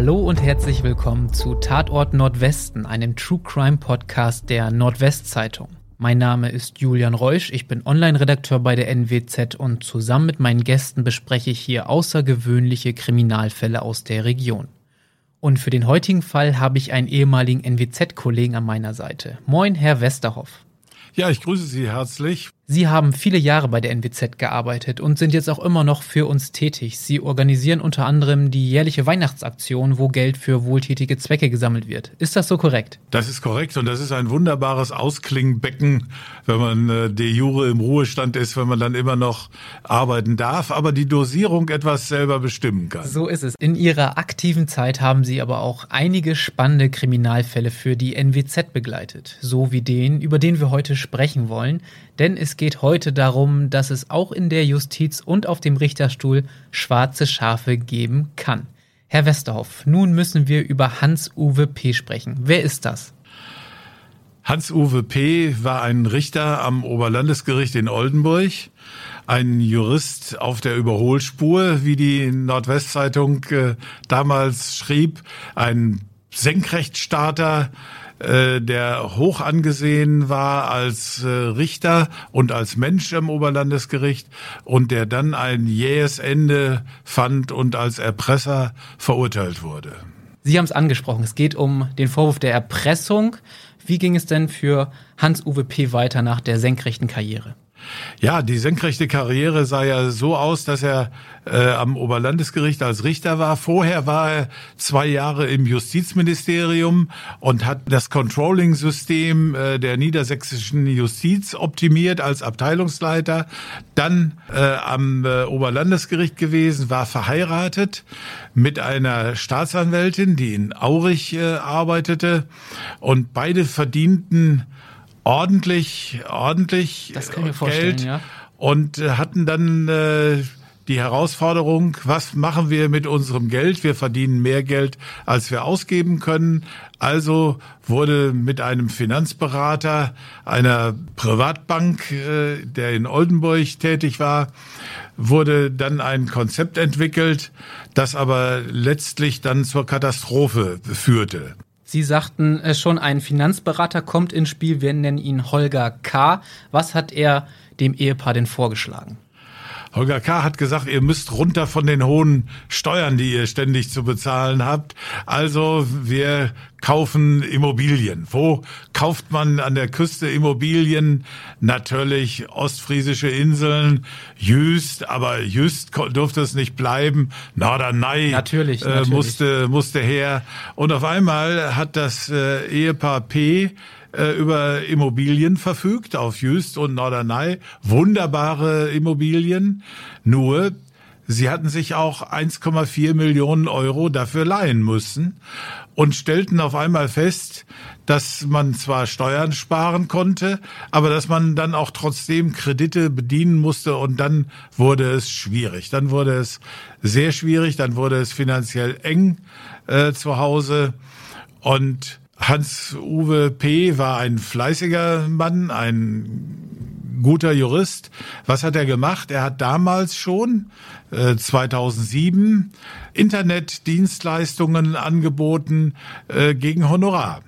Hallo und herzlich willkommen zu Tatort Nordwesten, einem True Crime Podcast der Nordwestzeitung. Mein Name ist Julian Reusch, ich bin Online-Redakteur bei der NWZ und zusammen mit meinen Gästen bespreche ich hier außergewöhnliche Kriminalfälle aus der Region. Und für den heutigen Fall habe ich einen ehemaligen NWZ-Kollegen an meiner Seite. Moin, Herr Westerhoff. Ja, ich grüße Sie herzlich. Sie haben viele Jahre bei der NWZ gearbeitet und sind jetzt auch immer noch für uns tätig. Sie organisieren unter anderem die jährliche Weihnachtsaktion, wo Geld für wohltätige Zwecke gesammelt wird. Ist das so korrekt? Das ist korrekt und das ist ein wunderbares Ausklingbecken, wenn man äh, de jure im Ruhestand ist, wenn man dann immer noch arbeiten darf, aber die Dosierung etwas selber bestimmen kann. So ist es. In Ihrer aktiven Zeit haben Sie aber auch einige spannende Kriminalfälle für die NWZ begleitet, so wie den, über den wir heute sprechen wollen, denn es geht heute darum, dass es auch in der Justiz und auf dem Richterstuhl schwarze Schafe geben kann. Herr Westerhoff, nun müssen wir über Hans-Uwe P. sprechen. Wer ist das? Hans-Uwe P. war ein Richter am Oberlandesgericht in Oldenburg, ein Jurist auf der Überholspur, wie die Nordwestzeitung äh, damals schrieb, ein Senkrechtstarter, äh, der hoch angesehen war als äh, Richter und als Mensch im Oberlandesgericht und der dann ein jähes Ende fand und als Erpresser verurteilt wurde. Sie haben es angesprochen, es geht um den Vorwurf der Erpressung. Wie ging es denn für Hans-Uwe P. weiter nach der senkrechten Karriere? Ja, die senkrechte Karriere sah ja so aus, dass er äh, am Oberlandesgericht als Richter war. Vorher war er zwei Jahre im Justizministerium und hat das Controlling-System äh, der niedersächsischen Justiz optimiert als Abteilungsleiter. Dann äh, am äh, Oberlandesgericht gewesen, war verheiratet mit einer Staatsanwältin, die in Aurich äh, arbeitete und beide verdienten ordentlich, ordentlich Geld ja. und äh, hatten dann äh, die Herausforderung, was machen wir mit unserem Geld? Wir verdienen mehr Geld, als wir ausgeben können. Also wurde mit einem Finanzberater einer Privatbank, äh, der in Oldenburg tätig war, wurde dann ein Konzept entwickelt, das aber letztlich dann zur Katastrophe führte. Sie sagten äh, schon, ein Finanzberater kommt ins Spiel. Wir nennen ihn Holger K. Was hat er dem Ehepaar denn vorgeschlagen? Holger K. hat gesagt, ihr müsst runter von den hohen Steuern, die ihr ständig zu bezahlen habt. Also wir kaufen Immobilien. Wo kauft man an der Küste Immobilien? Natürlich ostfriesische Inseln, Jüst, aber Jüst durfte es nicht bleiben. Norderney natürlich, natürlich. Äh, musste, musste her. Und auf einmal hat das äh, Ehepaar P äh, über Immobilien verfügt auf Jüst und Norderney. Wunderbare Immobilien. Nur, sie hatten sich auch 1,4 Millionen Euro dafür leihen müssen und stellten auf einmal fest, dass man zwar Steuern sparen konnte, aber dass man dann auch trotzdem Kredite bedienen musste und dann wurde es schwierig. Dann wurde es sehr schwierig, dann wurde es finanziell eng äh, zu Hause und Hans-Uwe P. war ein fleißiger Mann, ein guter Jurist. Was hat er gemacht? Er hat damals schon, äh, 2007, Internetdienstleistungen angeboten äh, gegen Honorar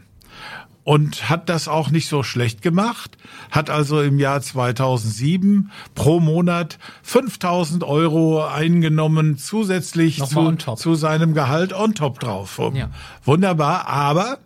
und hat das auch nicht so schlecht gemacht, hat also im Jahr 2007 pro Monat 5000 Euro eingenommen, zusätzlich zu, zu, seinem Gehalt on top drauf. Ja. Wunderbar, aber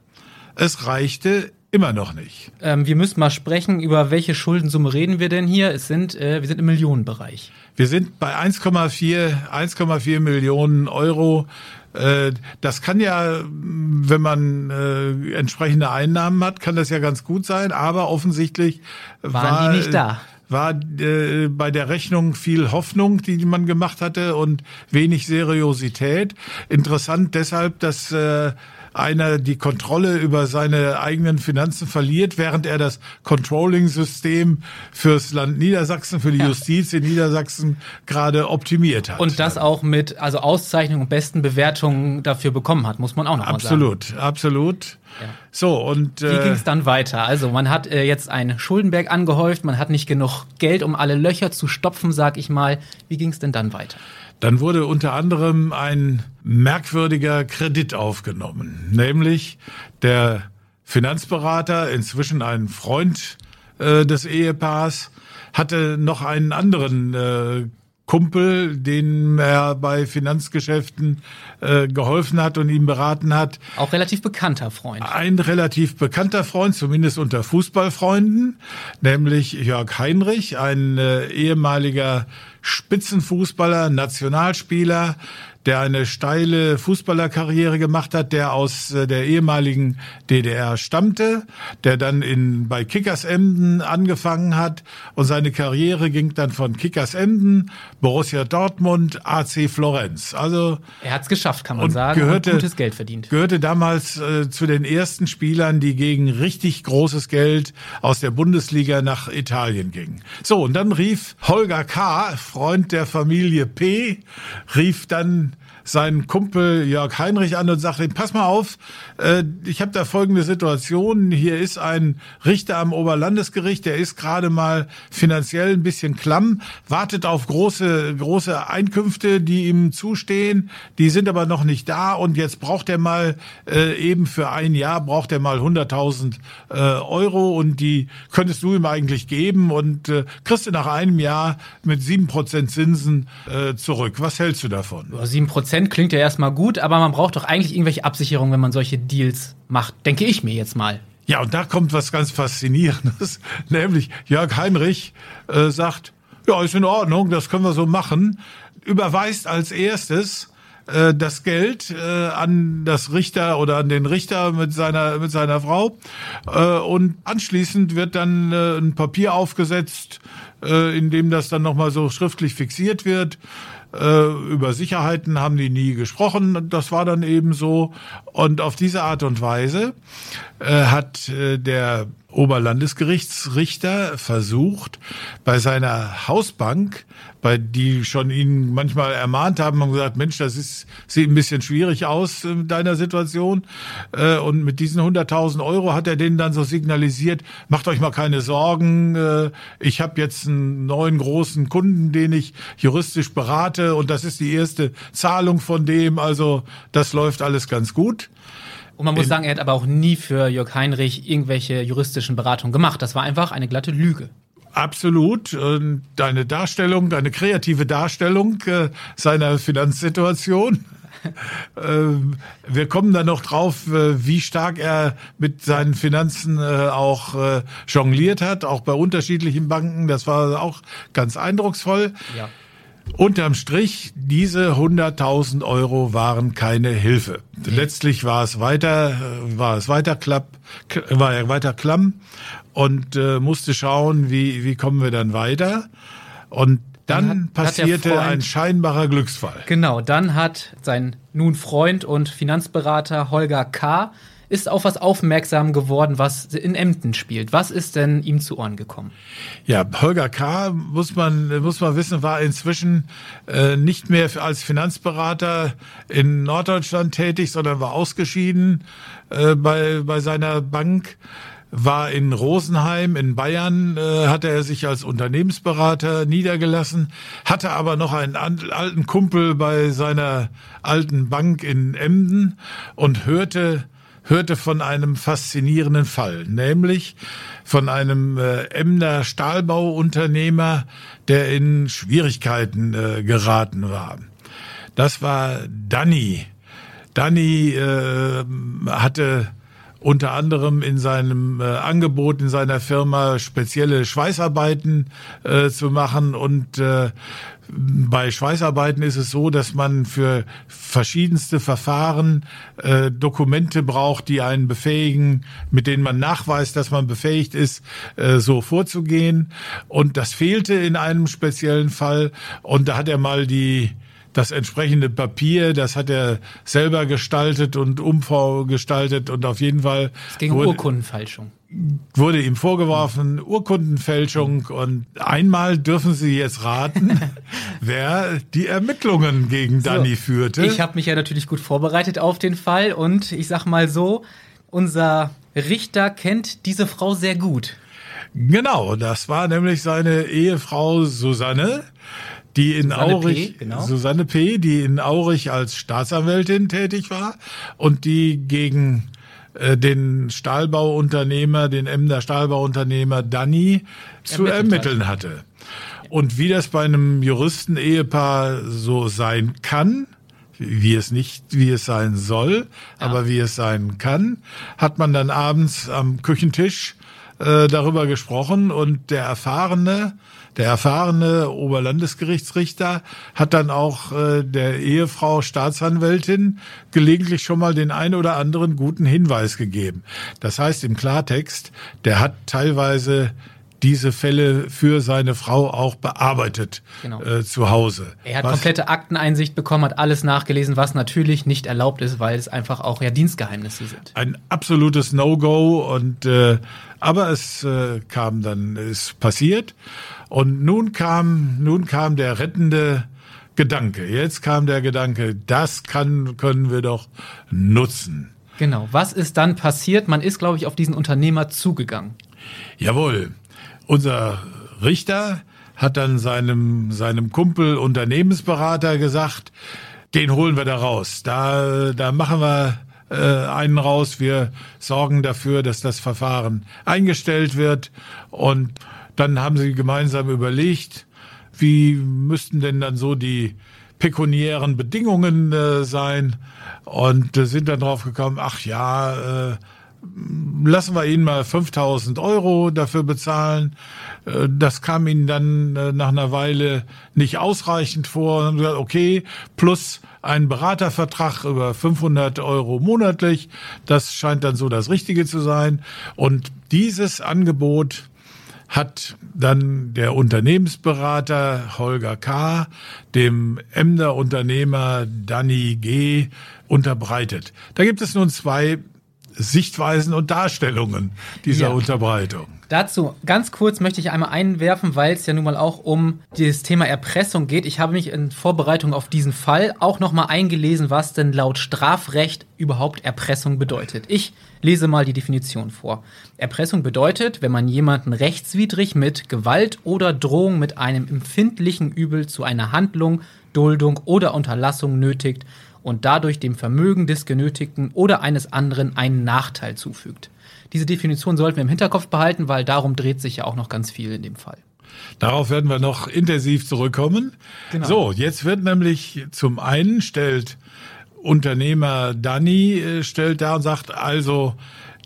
es reichte immer noch nicht. Ähm, wir müssen mal sprechen, über welche Schuldensumme reden wir denn hier? Es sind, äh, wir sind im Millionenbereich. Wir sind bei 1,4 1,4 Millionen Euro. Äh, das kann ja, wenn man äh, entsprechende Einnahmen hat, kann das ja ganz gut sein, aber offensichtlich waren war, die nicht da war äh, bei der Rechnung viel Hoffnung, die man gemacht hatte und wenig Seriosität. Interessant deshalb, dass äh, einer die Kontrolle über seine eigenen Finanzen verliert, während er das Controlling-System fürs Land Niedersachsen, für die ja. Justiz in Niedersachsen gerade optimiert hat. Und das auch mit also Auszeichnung und besten Bewertungen dafür bekommen hat, muss man auch noch absolut, mal sagen. Absolut, absolut. Ja. So und äh, wie ging es dann weiter? Also man hat äh, jetzt einen Schuldenberg angehäuft, man hat nicht genug Geld, um alle Löcher zu stopfen, sag ich mal. Wie ging es denn dann weiter? Dann wurde unter anderem ein merkwürdiger Kredit aufgenommen, nämlich der Finanzberater, inzwischen ein Freund äh, des Ehepaars, hatte noch einen anderen äh, Kumpel, den er bei Finanzgeschäften äh, geholfen hat und ihm beraten hat. Auch relativ bekannter Freund. Ein relativ bekannter Freund, zumindest unter Fußballfreunden, nämlich Jörg Heinrich, ein äh, ehemaliger Spitzenfußballer, Nationalspieler, der eine steile Fußballerkarriere gemacht hat, der aus äh, der ehemaligen DDR stammte, der dann in, bei Kickers Emden angefangen hat und seine Karriere ging dann von Kickers Emden, Borussia Dortmund, AC Florenz. Also er hat es geschafft, kann man sagen, gehörte, und gutes Geld verdient. Gehörte damals äh, zu den ersten Spielern, die gegen richtig großes Geld aus der Bundesliga nach Italien gingen. So, und dann rief Holger K., Freund der Familie P., rief dann seinen Kumpel Jörg Heinrich an und sagt ihm, pass mal auf, äh, ich habe da folgende Situation. Hier ist ein Richter am Oberlandesgericht, der ist gerade mal finanziell ein bisschen klamm, wartet auf große, große Einkünfte, die ihm zustehen. Die sind aber noch nicht da und jetzt braucht er mal äh, eben für ein Jahr braucht er mal 100.000 äh, Euro und die könntest du ihm eigentlich geben und äh, kriegst du nach einem Jahr mit sieben Prozent Zinsen äh, zurück. Was hältst du davon? Sieben Prozent klingt ja erstmal gut, aber man braucht doch eigentlich irgendwelche Absicherungen, wenn man solche Deals macht, denke ich mir jetzt mal. Ja, und da kommt was ganz Faszinierendes, nämlich Jörg Heinrich äh, sagt, ja, ist in Ordnung, das können wir so machen, überweist als erstes äh, das Geld äh, an das Richter oder an den Richter mit seiner mit seiner Frau äh, und anschließend wird dann äh, ein Papier aufgesetzt, äh, in dem das dann nochmal so schriftlich fixiert wird. Äh, über Sicherheiten haben die nie gesprochen. Das war dann eben so. Und auf diese Art und Weise äh, hat äh, der Oberlandesgerichtsrichter versucht, bei seiner Hausbank, bei die schon ihn manchmal ermahnt haben, haben gesagt, Mensch, das ist, sieht ein bisschen schwierig aus in deiner Situation. Äh, und mit diesen 100.000 Euro hat er denen dann so signalisiert, macht euch mal keine Sorgen, äh, ich habe jetzt einen neuen großen Kunden, den ich juristisch berate und das ist die erste Zahlung von dem, also das läuft alles ganz gut. Und man muss sagen, er hat aber auch nie für Jörg Heinrich irgendwelche juristischen Beratungen gemacht. Das war einfach eine glatte Lüge. Absolut. Deine Darstellung, deine kreative Darstellung äh, seiner Finanzsituation. Ähm, wir kommen dann noch drauf, äh, wie stark er mit seinen Finanzen äh, auch jongliert hat, auch bei unterschiedlichen Banken. Das war auch ganz eindrucksvoll. Ja. Unterm Strich, diese 100.000 Euro waren keine Hilfe. Letztlich war es weiter, war es weiter klapp, war er weiter klamm und äh, musste schauen, wie, wie kommen wir dann weiter. Und dann, dann hat, passierte hat Freund, ein scheinbarer Glücksfall. Genau, dann hat sein nun Freund und Finanzberater Holger K ist auf was aufmerksam geworden, was in Emden spielt. Was ist denn ihm zu Ohren gekommen? Ja, Holger K., muss man, muss man wissen, war inzwischen äh, nicht mehr als Finanzberater in Norddeutschland tätig, sondern war ausgeschieden äh, bei, bei seiner Bank war in Rosenheim in Bayern, äh, hatte er sich als Unternehmensberater niedergelassen, hatte aber noch einen alten Kumpel bei seiner alten Bank in Emden und hörte hörte von einem faszinierenden Fall, nämlich von einem äh, Emder Stahlbauunternehmer, der in Schwierigkeiten äh, geraten war. Das war Danny. Danny äh, hatte unter anderem in seinem äh, Angebot in seiner Firma spezielle Schweißarbeiten äh, zu machen und äh, bei Schweißarbeiten ist es so, dass man für verschiedenste Verfahren äh, Dokumente braucht, die einen befähigen, mit denen man nachweist, dass man befähigt ist, äh, so vorzugehen. Und das fehlte in einem speziellen Fall. Und da hat er mal die das entsprechende Papier, das hat er selber gestaltet und umgestaltet und auf jeden Fall. Es ging um Urkundenfälschung wurde ihm vorgeworfen, Urkundenfälschung und einmal dürfen Sie jetzt raten, wer die Ermittlungen gegen Danny so, führte. Ich habe mich ja natürlich gut vorbereitet auf den Fall und ich sag mal so, unser Richter kennt diese Frau sehr gut. Genau, das war nämlich seine Ehefrau Susanne, die in Susanne Aurich, P., genau. Susanne P., die in Aurich als Staatsanwältin tätig war und die gegen äh, den Stahlbauunternehmer, den Emder Stahlbauunternehmer Danny zu ermitteln hatte. Und wie das bei einem Juristen-Ehepaar so sein kann, wie es nicht, wie es sein soll, ja. aber wie es sein kann, hat man dann abends am Küchentisch äh, darüber gesprochen und der erfahrene der erfahrene Oberlandesgerichtsrichter hat dann auch äh, der Ehefrau Staatsanwältin gelegentlich schon mal den ein oder anderen guten Hinweis gegeben. Das heißt im Klartext, der hat teilweise diese Fälle für seine Frau auch bearbeitet genau. äh, zu Hause. Er hat was, komplette Akteneinsicht bekommen, hat alles nachgelesen, was natürlich nicht erlaubt ist, weil es einfach auch ja Dienstgeheimnisse sind. Ein absolutes No-Go und äh, aber es äh, kam dann, ist passiert und nun kam, nun kam der rettende Gedanke. Jetzt kam der Gedanke, das kann, können wir doch nutzen. Genau. Was ist dann passiert? Man ist, glaube ich, auf diesen Unternehmer zugegangen. Jawohl. Unser Richter hat dann seinem, seinem Kumpel Unternehmensberater gesagt, den holen wir da raus. Da, da machen wir äh, einen raus. Wir sorgen dafür, dass das Verfahren eingestellt wird und dann haben sie gemeinsam überlegt, wie müssten denn dann so die pekuniären Bedingungen äh, sein und äh, sind dann drauf gekommen, ach ja, äh, lassen wir ihnen mal 5000 Euro dafür bezahlen. Äh, das kam ihnen dann äh, nach einer Weile nicht ausreichend vor. Haben gesagt, okay, plus ein Beratervertrag über 500 Euro monatlich. Das scheint dann so das Richtige zu sein. Und dieses Angebot hat dann der Unternehmensberater Holger K. dem Emder Unternehmer Danny G. unterbreitet. Da gibt es nun zwei Sichtweisen und Darstellungen dieser ja. Unterbreitung. Dazu ganz kurz möchte ich einmal einwerfen, weil es ja nun mal auch um das Thema Erpressung geht. Ich habe mich in Vorbereitung auf diesen Fall auch nochmal eingelesen, was denn laut Strafrecht überhaupt Erpressung bedeutet. Ich lese mal die Definition vor. Erpressung bedeutet, wenn man jemanden rechtswidrig mit Gewalt oder Drohung mit einem empfindlichen Übel zu einer Handlung, Duldung oder Unterlassung nötigt und dadurch dem Vermögen des Genötigten oder eines anderen einen Nachteil zufügt. Diese Definition sollten wir im Hinterkopf behalten, weil darum dreht sich ja auch noch ganz viel in dem Fall. Darauf werden wir noch intensiv zurückkommen. Genau. So, jetzt wird nämlich zum einen stellt Unternehmer Danny äh, stellt da und sagt also,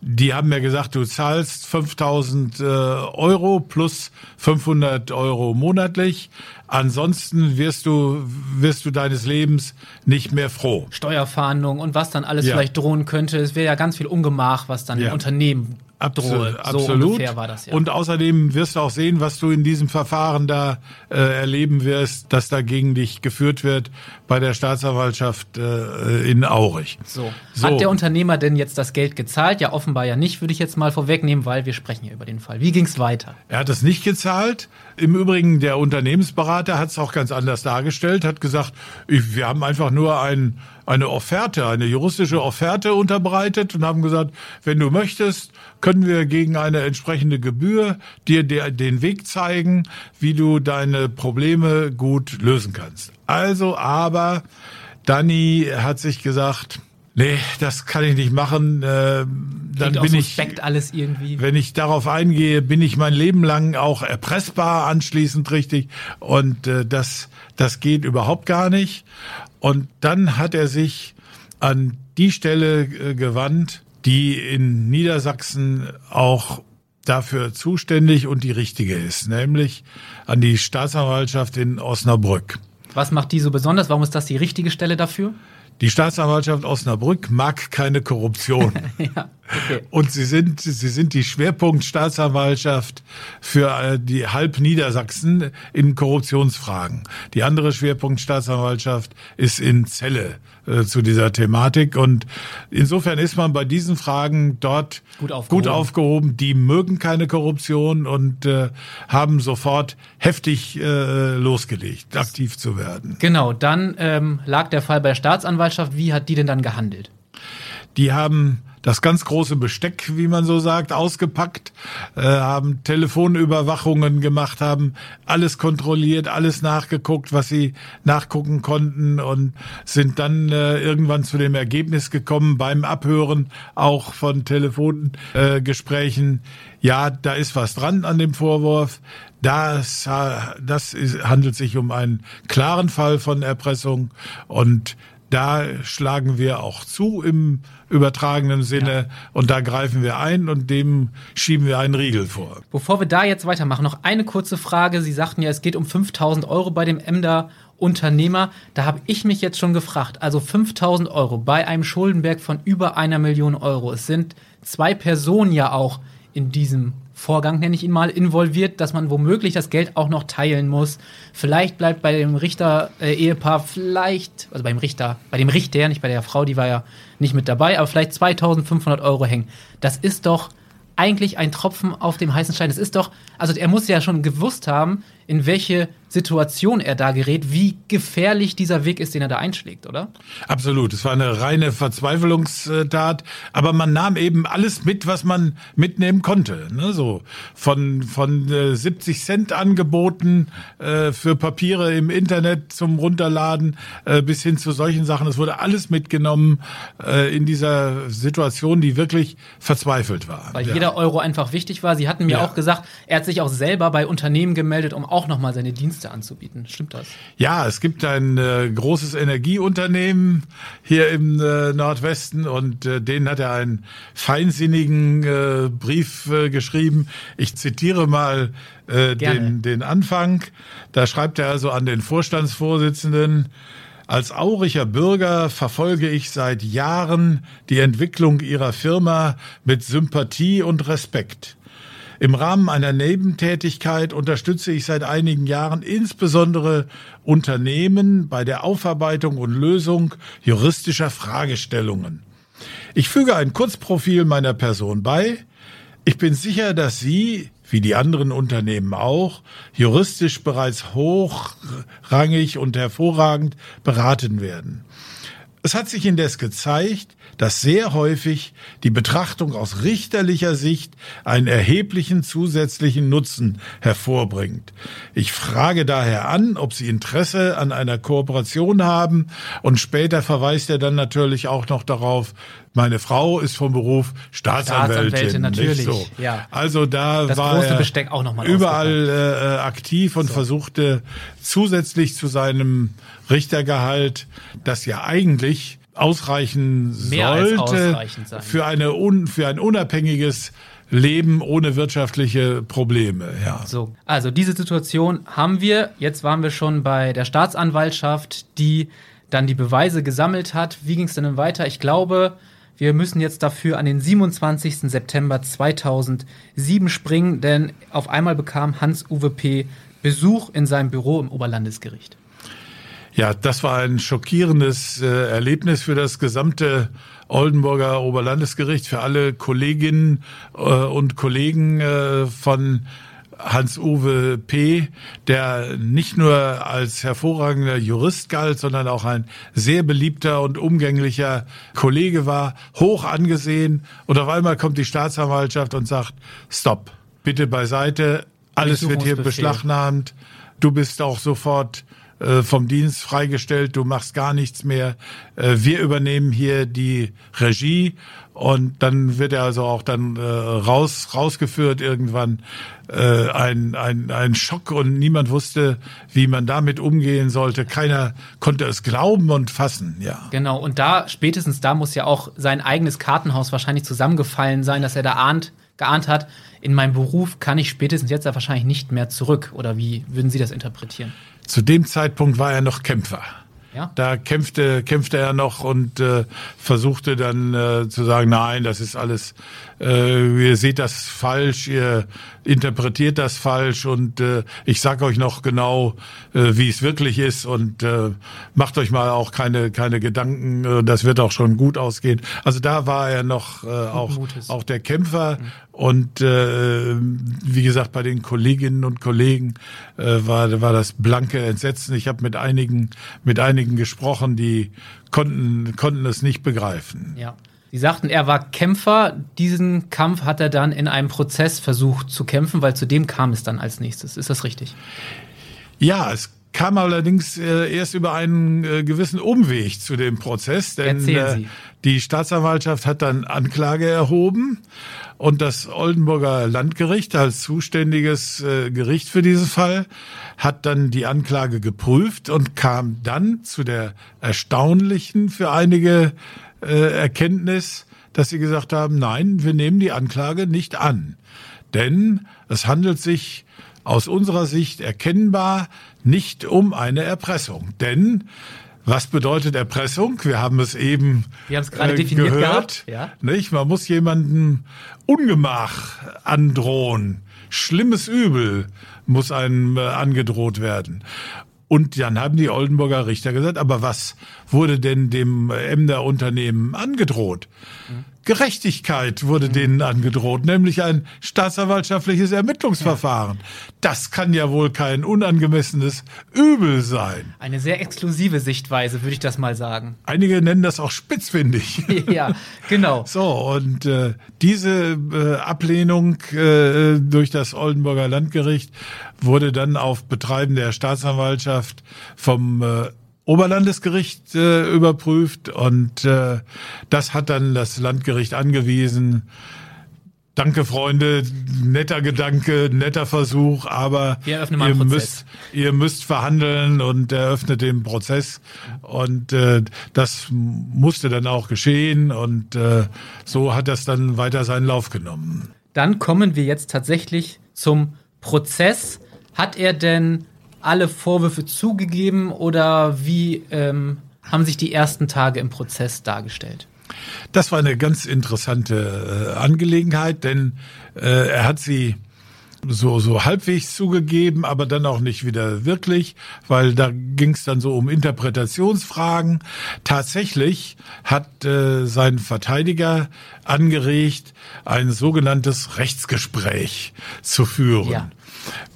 die haben mir gesagt, du zahlst 5000 äh, Euro plus 500 Euro monatlich. Ansonsten wirst du, wirst du deines Lebens nicht mehr froh. Steuerfahndung und was dann alles ja. vielleicht drohen könnte. Es wäre ja ganz viel Ungemach, was dann ja. im Unternehmen Absolut, drohe. absolut. So war das, ja. Und außerdem wirst du auch sehen, was du in diesem Verfahren da äh, erleben wirst, dass da gegen dich geführt wird bei der Staatsanwaltschaft äh, in Aurich. So. so. Hat der Unternehmer denn jetzt das Geld gezahlt? Ja, offenbar ja nicht, würde ich jetzt mal vorwegnehmen, weil wir sprechen hier über den Fall. Wie ging es weiter? Er hat es nicht gezahlt. Im Übrigen, der Unternehmensberater hat es auch ganz anders dargestellt, hat gesagt, ich, wir haben einfach nur ein, eine Offerte, eine juristische Offerte unterbreitet und haben gesagt, wenn du möchtest, können wir gegen eine entsprechende Gebühr dir den Weg zeigen, wie du deine Probleme gut lösen kannst. Also, aber Danny hat sich gesagt, Nee, das kann ich nicht machen. Äh, dann bin ich alles irgendwie. Wenn ich darauf eingehe, bin ich mein Leben lang auch erpressbar anschließend richtig und äh, das das geht überhaupt gar nicht. Und dann hat er sich an die Stelle äh, gewandt, die in Niedersachsen auch dafür zuständig und die richtige ist, nämlich an die Staatsanwaltschaft in Osnabrück. Was macht die so besonders? Warum ist das die richtige Stelle dafür? Die Staatsanwaltschaft Osnabrück mag keine Korruption. ja, okay. Und sie sind, sie sind die Schwerpunktstaatsanwaltschaft für äh, die halb Niedersachsen in Korruptionsfragen. Die andere Schwerpunktstaatsanwaltschaft ist in Celle äh, zu dieser Thematik. Und insofern ist man bei diesen Fragen dort gut aufgehoben. Gut aufgehoben. Die mögen keine Korruption und äh, haben sofort heftig äh, losgelegt, aktiv zu werden. Genau, dann ähm, lag der Fall bei der Staatsanwaltschaft. Wie hat die denn dann gehandelt? Die haben das ganz große Besteck, wie man so sagt, ausgepackt, äh, haben Telefonüberwachungen gemacht, haben alles kontrolliert, alles nachgeguckt, was sie nachgucken konnten und sind dann äh, irgendwann zu dem Ergebnis gekommen beim Abhören auch von Telefongesprächen. Äh, ja, da ist was dran an dem Vorwurf. Das, das ist, handelt sich um einen klaren Fall von Erpressung und da schlagen wir auch zu im übertragenen Sinne ja. und da greifen wir ein und dem schieben wir einen Riegel vor. Bevor wir da jetzt weitermachen, noch eine kurze Frage. Sie sagten ja, es geht um 5000 Euro bei dem Emder Unternehmer. Da habe ich mich jetzt schon gefragt. Also 5000 Euro bei einem Schuldenberg von über einer Million Euro. Es sind zwei Personen ja auch in diesem Vorgang, nenne ich ihn mal, involviert, dass man womöglich das Geld auch noch teilen muss. Vielleicht bleibt bei dem Richter-Ehepaar, äh, vielleicht, also beim Richter, bei dem Richter, nicht bei der Frau, die war ja nicht mit dabei, aber vielleicht 2500 Euro hängen. Das ist doch eigentlich ein Tropfen auf dem heißen Stein. Es ist doch, also er muss ja schon gewusst haben, in welche Situation er da gerät, wie gefährlich dieser Weg ist, den er da einschlägt, oder? Absolut. Es war eine reine Verzweiflungstat, aber man nahm eben alles mit, was man mitnehmen konnte. Ne? So von von äh, 70 Cent Angeboten äh, für Papiere im Internet zum Runterladen äh, bis hin zu solchen Sachen. Es wurde alles mitgenommen äh, in dieser Situation, die wirklich verzweifelt war. Weil ja. jeder Euro einfach wichtig war. Sie hatten mir ja. auch gesagt, er hat sich auch selber bei Unternehmen gemeldet, um auch nochmal seine Dienste anzubieten. Stimmt das? Ja, es gibt ein äh, großes Energieunternehmen hier im äh, Nordwesten und äh, denen hat er einen feinsinnigen äh, Brief äh, geschrieben. Ich zitiere mal äh, den, den Anfang. Da schreibt er also an den Vorstandsvorsitzenden, als auriger Bürger verfolge ich seit Jahren die Entwicklung Ihrer Firma mit Sympathie und Respekt. Im Rahmen einer Nebentätigkeit unterstütze ich seit einigen Jahren insbesondere Unternehmen bei der Aufarbeitung und Lösung juristischer Fragestellungen. Ich füge ein Kurzprofil meiner Person bei. Ich bin sicher, dass Sie, wie die anderen Unternehmen auch, juristisch bereits hochrangig und hervorragend beraten werden. Es hat sich indes gezeigt, dass sehr häufig die Betrachtung aus richterlicher Sicht einen erheblichen zusätzlichen Nutzen hervorbringt. Ich frage daher an, ob Sie Interesse an einer Kooperation haben und später verweist er dann natürlich auch noch darauf, meine Frau ist vom Beruf Staatsanwältin. Staatsanwältin natürlich. So. Ja. Also da das war er überall äh, aktiv und so. versuchte zusätzlich zu seinem Richtergehalt, das ja eigentlich ausreichen Mehr sollte für eine un, für ein unabhängiges Leben ohne wirtschaftliche Probleme. Ja. So, also diese Situation haben wir. Jetzt waren wir schon bei der Staatsanwaltschaft, die dann die Beweise gesammelt hat. Wie ging es denn weiter? Ich glaube, wir müssen jetzt dafür an den 27. September 2007 springen, denn auf einmal bekam Hans-Uwe P. Besuch in seinem Büro im Oberlandesgericht. Ja, das war ein schockierendes äh, Erlebnis für das gesamte Oldenburger Oberlandesgericht, für alle Kolleginnen äh, und Kollegen äh, von Hans-Uwe P., der nicht nur als hervorragender Jurist galt, sondern auch ein sehr beliebter und umgänglicher Kollege war, hoch angesehen. Und auf einmal kommt die Staatsanwaltschaft und sagt, stopp, bitte beiseite, alles wird hier beschlagnahmt. Du bist auch sofort äh, vom Dienst freigestellt, du machst gar nichts mehr. Äh, wir übernehmen hier die Regie und dann wird er also auch dann äh, raus rausgeführt irgendwann äh, ein, ein ein Schock und niemand wusste, wie man damit umgehen sollte. Keiner konnte es glauben und fassen, ja. Genau und da spätestens da muss ja auch sein eigenes Kartenhaus wahrscheinlich zusammengefallen sein, dass er da ahnt geahnt hat, in meinem Beruf kann ich spätestens jetzt wahrscheinlich nicht mehr zurück. Oder wie würden Sie das interpretieren? Zu dem Zeitpunkt war er noch Kämpfer. Ja? Da kämpfte, kämpfte er noch und äh, versuchte dann äh, zu sagen, nein, das ist alles, äh, ihr seht das falsch, ihr interpretiert das falsch und äh, ich sag euch noch genau, äh, wie es wirklich ist und äh, macht euch mal auch keine, keine Gedanken, äh, das wird auch schon gut ausgehen. Also da war er noch äh, auch, auch der Kämpfer mhm. Und äh, wie gesagt, bei den Kolleginnen und Kollegen äh, war, war das blanke Entsetzen. Ich habe mit einigen, mit einigen gesprochen, die konnten, konnten es nicht begreifen. Ja. Sie sagten, er war Kämpfer. Diesen Kampf hat er dann in einem Prozess versucht zu kämpfen, weil zu dem kam es dann als nächstes. Ist das richtig? Ja, es kam allerdings äh, erst über einen äh, gewissen Umweg zu dem Prozess, denn äh, die Staatsanwaltschaft hat dann Anklage erhoben und das Oldenburger Landgericht als zuständiges äh, Gericht für diesen Fall hat dann die Anklage geprüft und kam dann zu der erstaunlichen für einige äh, Erkenntnis, dass sie gesagt haben, nein, wir nehmen die Anklage nicht an. Denn es handelt sich aus unserer Sicht erkennbar nicht um eine Erpressung. Denn was bedeutet Erpressung? Wir haben es eben Wir haben es gerade äh, definiert gehört. Ja? Nicht? Man muss jemanden Ungemach androhen. Schlimmes Übel muss einem äh, angedroht werden. Und dann haben die Oldenburger Richter gesagt, aber was wurde denn dem Emder Unternehmen angedroht? Mhm. Gerechtigkeit wurde denen angedroht, nämlich ein staatsanwaltschaftliches Ermittlungsverfahren. Ja. Das kann ja wohl kein unangemessenes Übel sein. Eine sehr exklusive Sichtweise, würde ich das mal sagen. Einige nennen das auch spitzfindig. ja, genau. So, und äh, diese äh, Ablehnung äh, durch das Oldenburger Landgericht wurde dann auf Betreiben der Staatsanwaltschaft vom äh, Oberlandesgericht äh, überprüft und äh, das hat dann das Landgericht angewiesen. Danke, Freunde, netter Gedanke, netter Versuch, aber ihr müsst, ihr müsst verhandeln und eröffnet den Prozess. Und äh, das musste dann auch geschehen und äh, so hat das dann weiter seinen Lauf genommen. Dann kommen wir jetzt tatsächlich zum Prozess. Hat er denn alle Vorwürfe zugegeben oder wie ähm, haben sich die ersten Tage im Prozess dargestellt? Das war eine ganz interessante äh, Angelegenheit, denn äh, er hat sie so, so halbwegs zugegeben, aber dann auch nicht wieder wirklich, weil da ging es dann so um Interpretationsfragen. Tatsächlich hat äh, sein Verteidiger angeregt, ein sogenanntes Rechtsgespräch zu führen. Ja.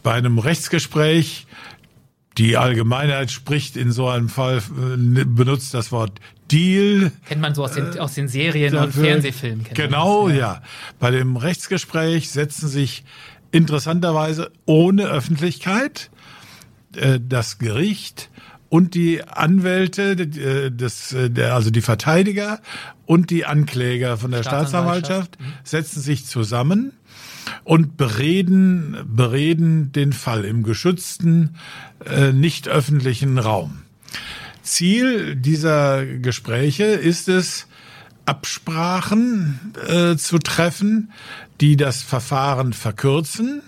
Bei einem Rechtsgespräch die Allgemeinheit spricht in so einem Fall, äh, benutzt das Wort Deal. Kennt man so aus den, aus den Serien und Fernsehfilmen. Genau, ja. ja. Bei dem Rechtsgespräch setzen sich interessanterweise ohne Öffentlichkeit äh, das Gericht und die Anwälte, äh, des, äh, der, also die Verteidiger und die Ankläger von der Staatsanwaltschaft, Staatsanwaltschaft mhm. setzen sich zusammen und bereden, bereden den Fall im geschützten, äh, nicht öffentlichen Raum. Ziel dieser Gespräche ist es, Absprachen äh, zu treffen, die das Verfahren verkürzen,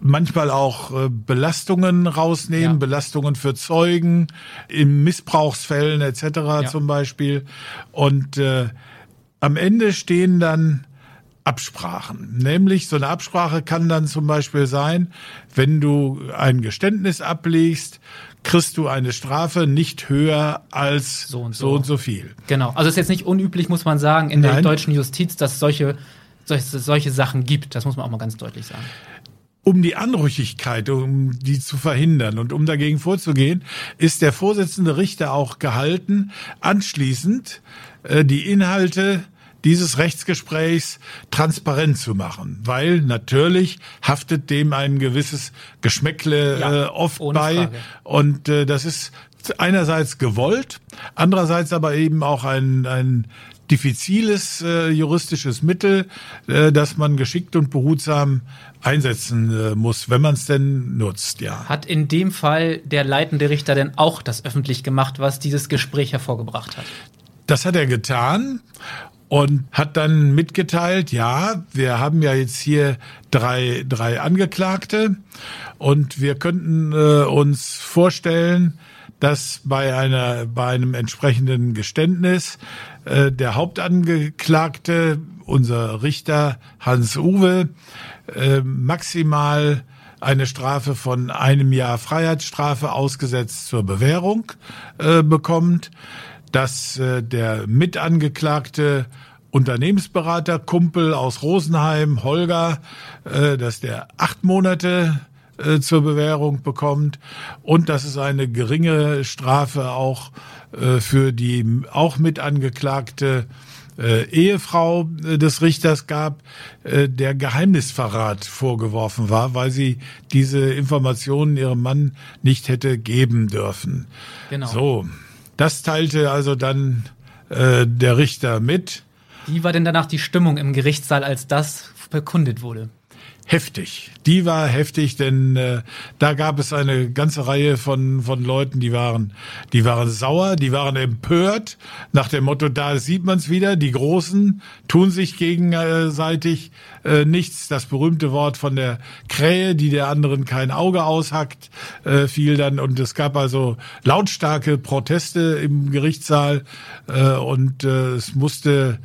manchmal auch äh, Belastungen rausnehmen, ja. Belastungen für Zeugen, in Missbrauchsfällen etc. Ja. zum Beispiel. Und äh, am Ende stehen dann Absprachen. Nämlich so eine Absprache kann dann zum Beispiel sein, wenn du ein Geständnis ablegst, kriegst du eine Strafe nicht höher als so und so, so, und so viel. Genau. Also ist jetzt nicht unüblich, muss man sagen, in Nein. der deutschen Justiz, dass solche, solche, solche Sachen gibt. Das muss man auch mal ganz deutlich sagen. Um die Anrüchigkeit, um die zu verhindern und um dagegen vorzugehen, ist der Vorsitzende Richter auch gehalten, anschließend äh, die Inhalte dieses Rechtsgesprächs transparent zu machen, weil natürlich haftet dem ein gewisses Geschmäckle ja, äh, oft bei Frage. und äh, das ist einerseits gewollt, andererseits aber eben auch ein, ein diffiziles äh, juristisches Mittel, äh, das man geschickt und behutsam einsetzen äh, muss, wenn man es denn nutzt, ja. Hat in dem Fall der leitende Richter denn auch das öffentlich gemacht, was dieses Gespräch hervorgebracht hat? Das hat er getan und hat dann mitgeteilt, ja, wir haben ja jetzt hier drei, drei Angeklagte. Und wir könnten äh, uns vorstellen, dass bei einer, bei einem entsprechenden Geständnis äh, der Hauptangeklagte, unser Richter Hans Uwe, äh, maximal eine Strafe von einem Jahr Freiheitsstrafe ausgesetzt zur Bewährung äh, bekommt dass äh, der Mitangeklagte Unternehmensberater Kumpel aus Rosenheim, Holger, äh, dass der acht Monate äh, zur Bewährung bekommt und dass es eine geringe Strafe auch äh, für die auch Mitangeklagte äh, Ehefrau äh, des Richters gab, äh, der Geheimnisverrat vorgeworfen war, weil sie diese Informationen ihrem Mann nicht hätte geben dürfen. Genau. So, das teilte also dann äh, der Richter mit. Wie war denn danach die Stimmung im Gerichtssaal, als das verkundet wurde? Heftig. Die war heftig, denn äh, da gab es eine ganze Reihe von von Leuten, die waren die waren sauer, die waren empört nach dem Motto: Da sieht man's wieder. Die Großen tun sich gegenseitig äh, nichts. Das berühmte Wort von der Krähe, die der anderen kein Auge aushackt, äh, fiel dann und es gab also lautstarke Proteste im Gerichtssaal äh, und äh, es musste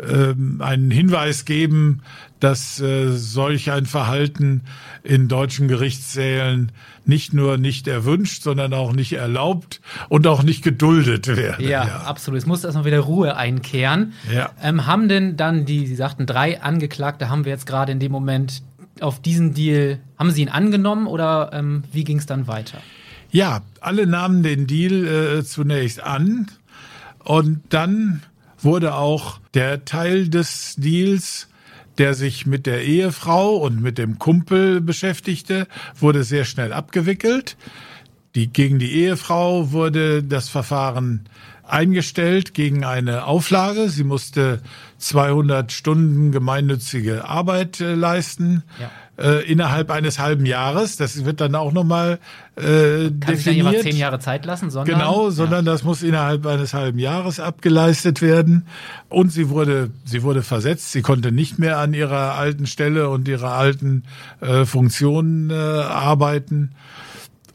ähm, einen Hinweis geben, dass äh, solch ein Verhalten in deutschen Gerichtssälen nicht nur nicht erwünscht, sondern auch nicht erlaubt und auch nicht geduldet werde. Ja, ja. absolut. Es muss erstmal wieder Ruhe einkehren. Ja. Ähm, haben denn dann die, Sie sagten, drei Angeklagte haben wir jetzt gerade in dem Moment auf diesen Deal, haben Sie ihn angenommen oder ähm, wie ging es dann weiter? Ja, alle nahmen den Deal äh, zunächst an und dann wurde auch der Teil des Deals, der sich mit der Ehefrau und mit dem Kumpel beschäftigte, wurde sehr schnell abgewickelt. Die, gegen die Ehefrau wurde das Verfahren eingestellt gegen eine Auflage. Sie musste 200 Stunden gemeinnützige Arbeit äh, leisten. Ja äh, innerhalb eines halben Jahres. Das wird dann auch nochmal äh, Kann definiert. Dann zehn Jahre Zeit lassen, sondern genau, sondern ja. das muss innerhalb eines halben Jahres abgeleistet werden. Und sie wurde, sie wurde versetzt. Sie konnte nicht mehr an ihrer alten Stelle und ihrer alten äh, Funktion äh, arbeiten.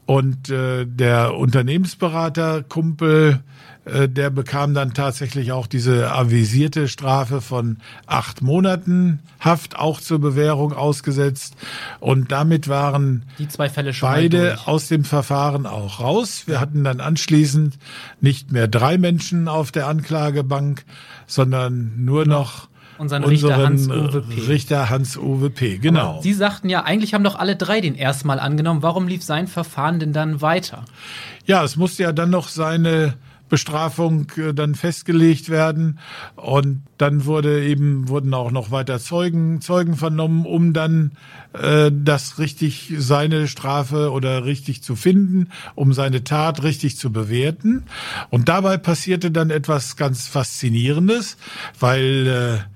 Und äh, der Unternehmensberater Kumpel der bekam dann tatsächlich auch diese avisierte Strafe von acht Monaten Haft auch zur Bewährung ausgesetzt. Und damit waren die zwei Fälle schon beide aus dem Verfahren auch raus. Wir hatten dann anschließend nicht mehr drei Menschen auf der Anklagebank, sondern nur noch unseren, Richter Hans-Uwe P. Richter Hans-Uwe P. Genau. Aber Sie sagten ja, eigentlich haben doch alle drei den erstmal angenommen. Warum lief sein Verfahren denn dann weiter? Ja, es musste ja dann noch seine Bestrafung äh, dann festgelegt werden. Und dann wurde eben, wurden auch noch weiter Zeugen, Zeugen vernommen, um dann äh, das richtig, seine Strafe oder richtig zu finden, um seine Tat richtig zu bewerten. Und dabei passierte dann etwas ganz Faszinierendes, weil äh,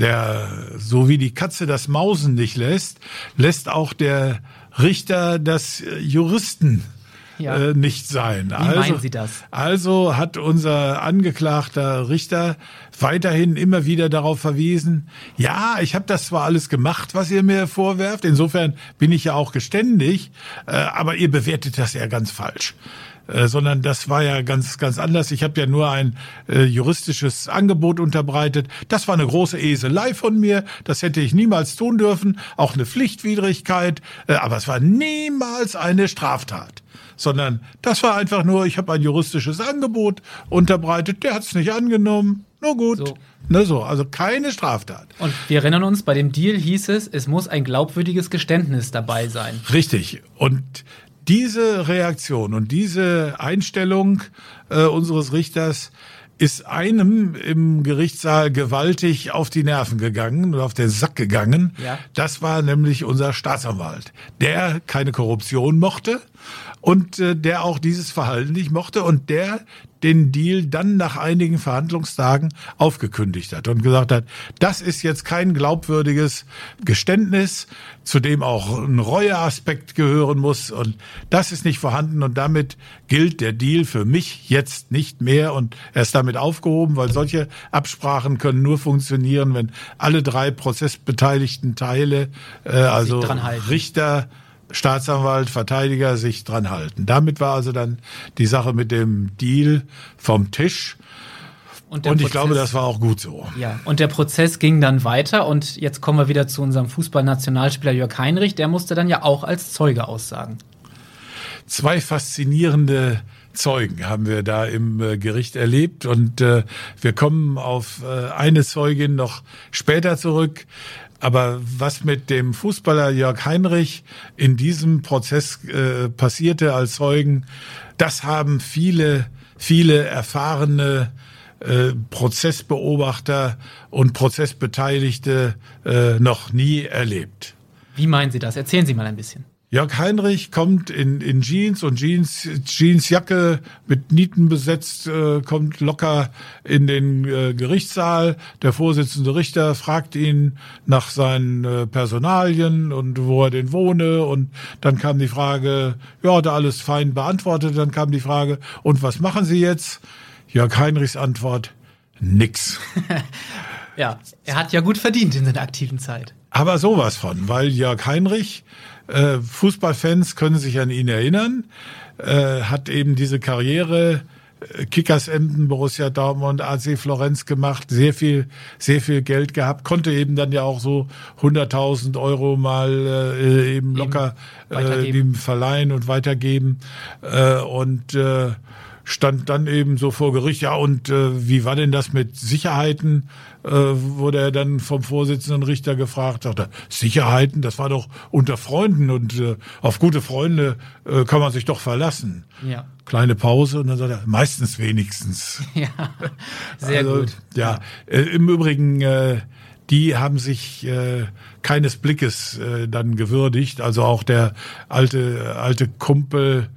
der, so wie die Katze das Mausen nicht lässt, lässt auch der Richter das Juristen ja. äh, nicht sein. Wie also, meinen Sie das? Also hat unser angeklagter Richter weiterhin immer wieder darauf verwiesen, ja, ich habe das zwar alles gemacht, was ihr mir vorwerft, insofern bin ich ja auch geständig, äh, aber ihr bewertet das ja ganz falsch. Äh, sondern das war ja ganz, ganz anders. Ich habe ja nur ein äh, juristisches Angebot unterbreitet. Das war eine große Eselei von mir. Das hätte ich niemals tun dürfen. Auch eine Pflichtwidrigkeit. Äh, aber es war niemals eine Straftat sondern das war einfach nur, ich habe ein juristisches Angebot unterbreitet, der hat es nicht angenommen, nur gut. So. Ne, so, also keine Straftat. Und wir erinnern uns, bei dem Deal hieß es, es muss ein glaubwürdiges Geständnis dabei sein. Richtig. Und diese Reaktion und diese Einstellung äh, unseres Richters ist einem im Gerichtssaal gewaltig auf die Nerven gegangen und auf den Sack gegangen. Ja. Das war nämlich unser Staatsanwalt, der keine Korruption mochte und äh, der auch dieses Verhalten nicht mochte und der den Deal dann nach einigen Verhandlungstagen aufgekündigt hat und gesagt hat, das ist jetzt kein glaubwürdiges Geständnis, zu dem auch ein Reueaspekt gehören muss und das ist nicht vorhanden und damit gilt der Deal für mich jetzt nicht mehr und er ist damit aufgehoben, weil solche Absprachen können nur funktionieren, wenn alle drei prozessbeteiligten Teile, äh, also Richter, Staatsanwalt, Verteidiger sich dran halten. Damit war also dann die Sache mit dem Deal vom Tisch. Und, und ich Prozess, glaube, das war auch gut so. Ja, und der Prozess ging dann weiter und jetzt kommen wir wieder zu unserem Fußballnationalspieler Jörg Heinrich. Der musste dann ja auch als Zeuge aussagen. Zwei faszinierende Zeugen haben wir da im äh, Gericht erlebt und äh, wir kommen auf äh, eine Zeugin noch später zurück. Aber was mit dem Fußballer Jörg Heinrich in diesem Prozess äh, passierte als Zeugen, das haben viele, viele erfahrene äh, Prozessbeobachter und Prozessbeteiligte äh, noch nie erlebt. Wie meinen Sie das? Erzählen Sie mal ein bisschen. Jörg Heinrich kommt in, in Jeans und Jeans, Jeansjacke mit Nieten besetzt, äh, kommt locker in den äh, Gerichtssaal. Der Vorsitzende Richter fragt ihn nach seinen äh, Personalien und wo er denn wohne. Und dann kam die Frage, ja, er alles fein beantwortet. Dann kam die Frage, und was machen Sie jetzt? Jörg Heinrichs Antwort, nix. ja, er hat ja gut verdient in seiner aktiven Zeit. Aber sowas von, weil Jörg Heinrich äh, Fußballfans können sich an ihn erinnern, äh, hat eben diese Karriere äh, Kickers Emden, Borussia Dortmund, AC Florenz gemacht, sehr viel, sehr viel Geld gehabt, konnte eben dann ja auch so 100.000 Euro mal äh, eben locker äh, dem verleihen und weitergeben. Äh, und äh, stand dann eben so vor Gericht, ja und äh, wie war denn das mit Sicherheiten? äh, wurde er dann vom Vorsitzenden Richter gefragt, sagte, Sicherheiten, das war doch unter Freunden und äh, auf gute Freunde äh, kann man sich doch verlassen. Ja. Kleine Pause und dann sagt er, meistens wenigstens. Ja, sehr also, gut. Ja, äh, im Übrigen, äh, die haben sich äh, keines Blickes äh, dann gewürdigt. Also auch der alte alte Kumpel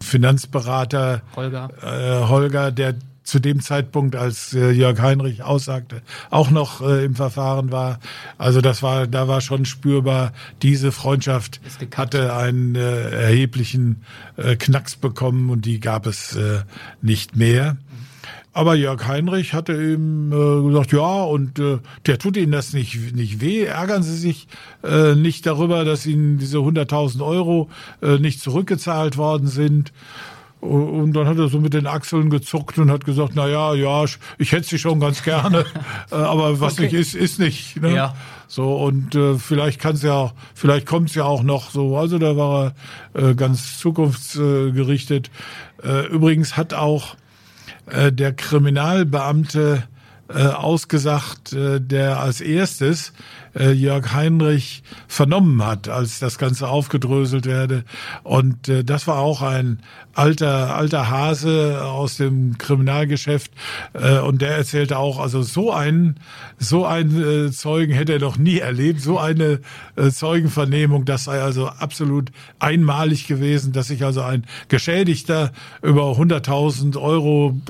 Finanzberater Holger, äh, Holger, der zu dem Zeitpunkt, als äh, Jörg Heinrich aussagte, auch noch äh, im Verfahren war. Also das war, da war schon spürbar, diese Freundschaft hatte einen äh, erheblichen äh, Knacks bekommen und die gab es äh, nicht mehr. Aber Jörg Heinrich hatte eben äh, gesagt, ja, und äh, der tut Ihnen das nicht, nicht weh. Ärgern Sie sich äh, nicht darüber, dass Ihnen diese 100.000 Euro äh, nicht zurückgezahlt worden sind. Und dann hat er so mit den Achseln gezuckt und hat gesagt, na ja, ja, ich hätte sie schon ganz gerne, äh, aber was okay. nicht ist, ist nicht. Ne? Ja. So und äh, vielleicht kann es ja, vielleicht kommt es ja auch noch so. Also da war er äh, ganz zukunftsgerichtet. Äh, übrigens hat auch äh, der Kriminalbeamte äh, ausgesagt, äh, der als erstes äh, Jörg Heinrich vernommen hat, als das Ganze aufgedröselt werde. Und äh, das war auch ein alter, alter Hase aus dem Kriminalgeschäft. Äh, und der erzählte auch, also so einen, so einen äh, Zeugen hätte er noch nie erlebt, so eine äh, Zeugenvernehmung, das sei also absolut einmalig gewesen, dass sich also ein Geschädigter über 100.000 Euro